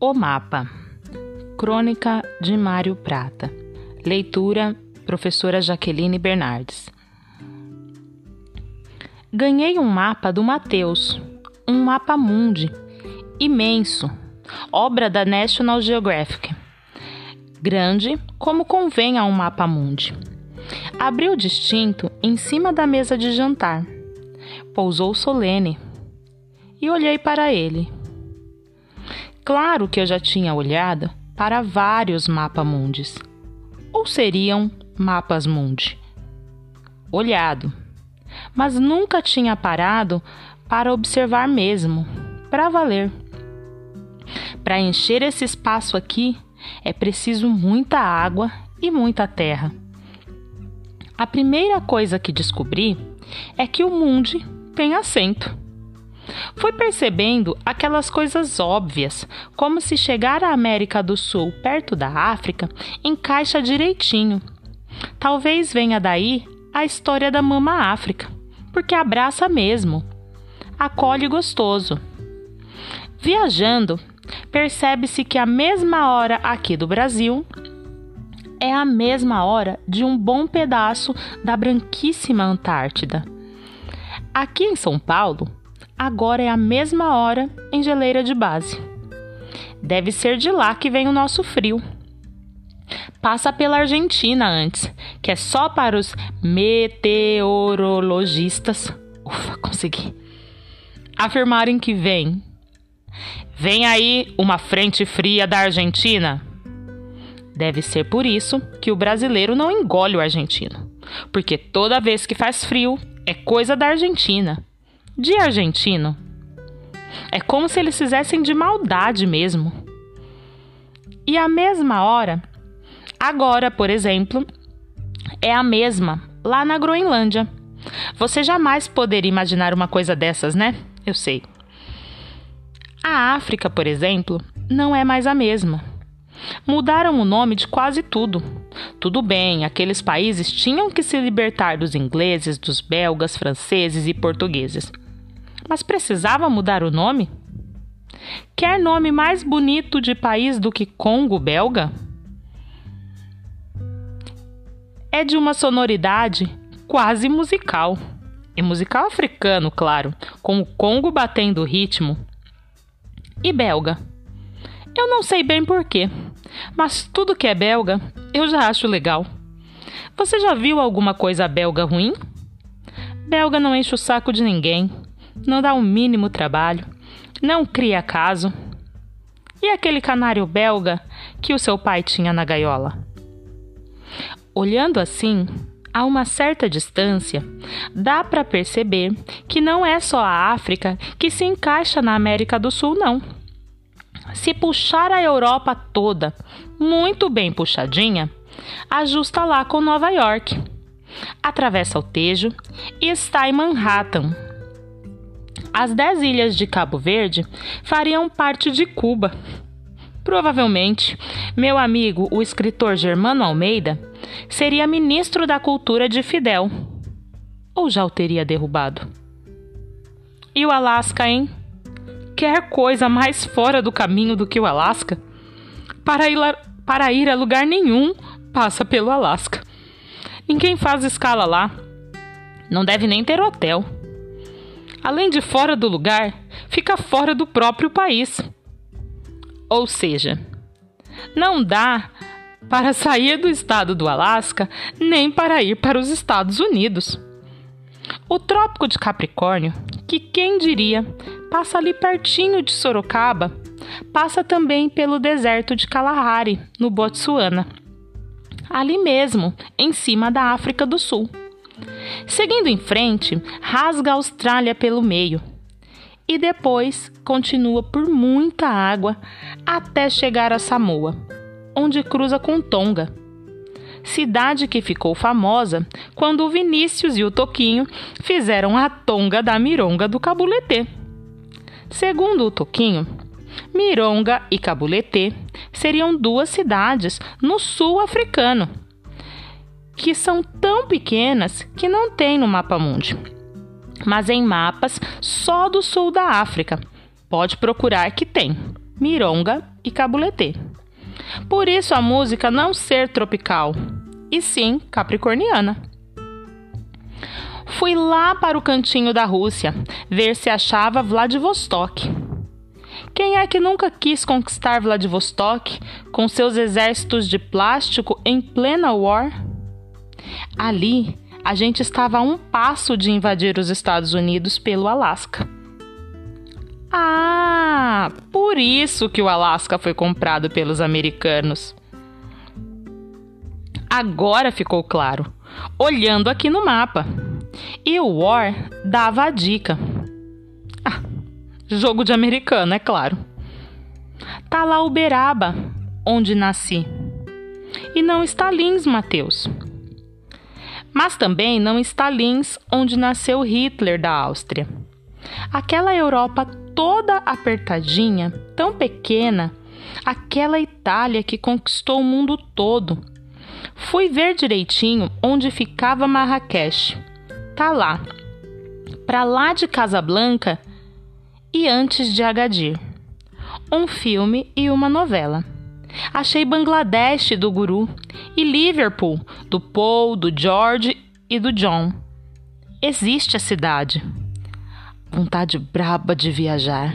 O Mapa. Crônica de Mário Prata. Leitura: Professora Jaqueline Bernardes. Ganhei um mapa do Mateus, um mapa mundi, imenso, obra da National Geographic. Grande, como convém a um mapa mundi. Abri o distinto em cima da mesa de jantar. Pousou solene. E olhei para ele. Claro que eu já tinha olhado para vários mapa-mundis. Ou seriam mapas mundi. Olhado, mas nunca tinha parado para observar mesmo, para valer. Para encher esse espaço aqui é preciso muita água e muita terra. A primeira coisa que descobri é que o mundi tem acento. Fui percebendo aquelas coisas óbvias, como se chegar à América do Sul perto da África encaixa direitinho. Talvez venha daí a história da Mama África, porque abraça mesmo, acolhe gostoso. Viajando, percebe-se que a mesma hora aqui do Brasil é a mesma hora de um bom pedaço da branquíssima Antártida. Aqui em São Paulo, agora é a mesma hora em geleira de base. Deve ser de lá que vem o nosso frio. Passa pela Argentina antes, que é só para os meteorologistas. Ufa, consegui. Afirmarem que vem. Vem aí uma frente fria da Argentina. Deve ser por isso que o brasileiro não engole o argentino, porque toda vez que faz frio é coisa da Argentina de argentino. É como se eles fizessem de maldade mesmo. E a mesma hora, agora, por exemplo, é a mesma lá na Groenlândia. Você jamais poderia imaginar uma coisa dessas, né? Eu sei. A África, por exemplo, não é mais a mesma. Mudaram o nome de quase tudo. Tudo bem, aqueles países tinham que se libertar dos ingleses, dos belgas, franceses e portugueses mas precisava mudar o nome? Quer nome mais bonito de país do que Congo belga? É de uma sonoridade quase musical. E musical africano, claro, com o Congo batendo o ritmo. E belga. Eu não sei bem porquê, mas tudo que é belga eu já acho legal. Você já viu alguma coisa belga ruim? Belga não enche o saco de ninguém não dá o um mínimo trabalho, não cria caso. E aquele canário belga que o seu pai tinha na gaiola? Olhando assim, a uma certa distância, dá para perceber que não é só a África que se encaixa na América do Sul, não. Se puxar a Europa toda, muito bem puxadinha, ajusta lá com Nova York. Atravessa o Tejo e está em Manhattan, as dez ilhas de Cabo Verde fariam parte de Cuba. Provavelmente, meu amigo, o escritor Germano Almeida, seria ministro da Cultura de Fidel. Ou já o teria derrubado? E o Alasca, hein? Quer coisa mais fora do caminho do que o Alasca? Para ir, a, para ir a lugar nenhum, passa pelo Alasca. Ninguém faz escala lá. Não deve nem ter hotel além de fora do lugar, fica fora do próprio país. Ou seja, não dá para sair do estado do Alasca nem para ir para os Estados Unidos. O Trópico de Capricórnio, que quem diria, passa ali pertinho de Sorocaba, passa também pelo deserto de Kalahari, no Botsuana. Ali mesmo, em cima da África do Sul. Seguindo em frente, rasga a Austrália pelo meio e depois continua por muita água até chegar a Samoa, onde cruza com Tonga, cidade que ficou famosa quando o Vinícius e o Toquinho fizeram a Tonga da Mironga do Cabuletê. Segundo o Toquinho, Mironga e Cabuletê seriam duas cidades no sul africano que são tão pequenas que não tem no mapa mundi, mas em mapas só do sul da África. Pode procurar que tem. mironga e cabuletê. Por isso a música não ser tropical, e sim capricorniana. Fui lá para o cantinho da Rússia ver se achava Vladivostok. Quem é que nunca quis conquistar Vladivostok com seus exércitos de plástico em plena war? Ali, a gente estava a um passo de invadir os Estados Unidos pelo Alasca. Ah, por isso que o Alasca foi comprado pelos americanos. Agora ficou claro, olhando aqui no mapa. E o War dava a dica. Ah, jogo de americano, é claro. Tá lá Uberaba, onde nasci. E não está Lins, Mateus. Mas também não está Linz, onde nasceu Hitler da Áustria. Aquela Europa toda apertadinha, tão pequena, aquela Itália que conquistou o mundo todo. Fui ver direitinho onde ficava Marrakech. Tá lá, para lá de Casablanca e antes de Agadir. Um filme e uma novela. Achei Bangladesh do Guru e Liverpool do Paul, do George e do John. Existe a cidade. Vontade braba de viajar.